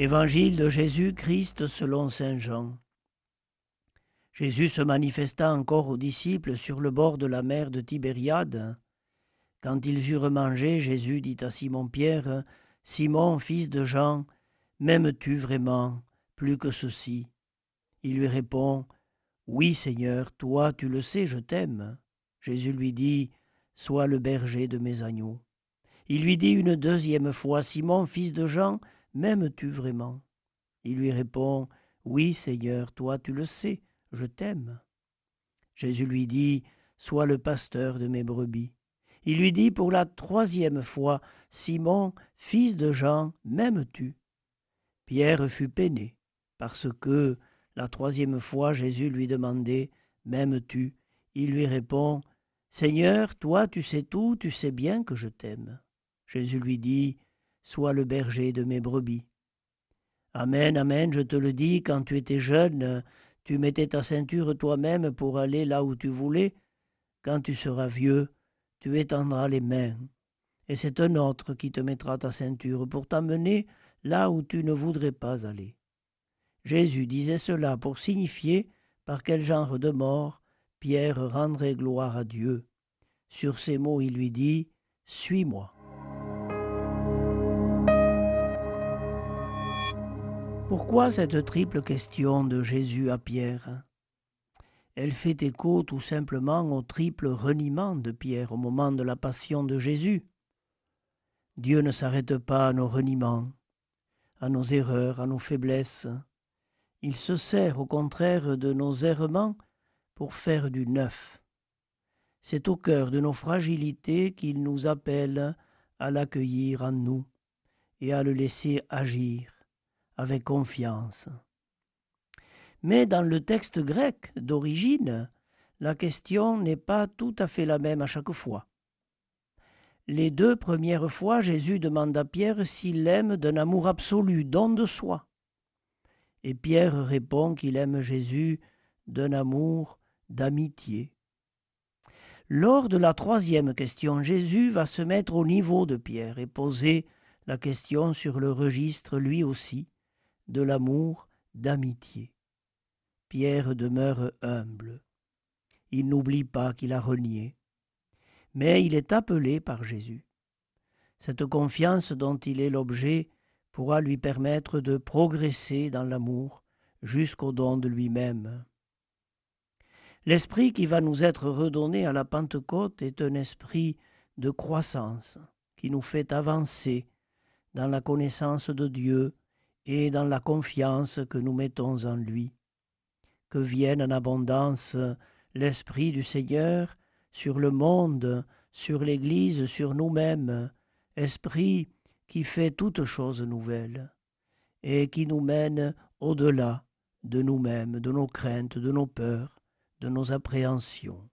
Évangile de Jésus-Christ selon Saint Jean. Jésus se manifesta encore aux disciples sur le bord de la mer de Tibériade. Quand ils eurent mangé, Jésus dit à Simon-Pierre, Simon, fils de Jean, m'aimes-tu vraiment plus que ceci? Il lui répond, Oui Seigneur, toi tu le sais, je t'aime. Jésus lui dit, Sois le berger de mes agneaux. Il lui dit une deuxième fois, Simon, fils de Jean, M'aimes-tu vraiment? Il lui répond, Oui, Seigneur, toi tu le sais, je t'aime. Jésus lui dit, Sois le pasteur de mes brebis. Il lui dit pour la troisième fois, Simon, fils de Jean, m'aimes-tu? Pierre fut peiné, parce que, la troisième fois, Jésus lui demandait, M'aimes-tu? Il lui répond, Seigneur, toi tu sais tout, tu sais bien que je t'aime. Jésus lui dit, sois le berger de mes brebis. Amen, amen, je te le dis, quand tu étais jeune, tu mettais ta ceinture toi-même pour aller là où tu voulais. Quand tu seras vieux, tu étendras les mains, et c'est un autre qui te mettra ta ceinture pour t'amener là où tu ne voudrais pas aller. Jésus disait cela pour signifier par quel genre de mort Pierre rendrait gloire à Dieu. Sur ces mots, il lui dit Suis-moi. Pourquoi cette triple question de Jésus à Pierre? Elle fait écho tout simplement au triple reniement de Pierre au moment de la passion de Jésus. Dieu ne s'arrête pas à nos reniements, à nos erreurs, à nos faiblesses. Il se sert au contraire de nos errements pour faire du neuf. C'est au cœur de nos fragilités qu'il nous appelle à l'accueillir en nous et à le laisser agir avec confiance. Mais dans le texte grec d'origine, la question n'est pas tout à fait la même à chaque fois. Les deux premières fois, Jésus demande à Pierre s'il l'aime d'un amour absolu, don de soi. Et Pierre répond qu'il aime Jésus d'un amour d'amitié. Lors de la troisième question, Jésus va se mettre au niveau de Pierre et poser la question sur le registre lui aussi de l'amour, d'amitié. Pierre demeure humble. Il n'oublie pas qu'il a renié. Mais il est appelé par Jésus. Cette confiance dont il est l'objet pourra lui permettre de progresser dans l'amour jusqu'au don de lui-même. L'esprit qui va nous être redonné à la Pentecôte est un esprit de croissance qui nous fait avancer dans la connaissance de Dieu et dans la confiance que nous mettons en lui. Que vienne en abondance l'Esprit du Seigneur sur le monde, sur l'Église, sur nous-mêmes, Esprit qui fait toutes choses nouvelles, et qui nous mène au-delà de nous-mêmes, de nos craintes, de nos peurs, de nos appréhensions.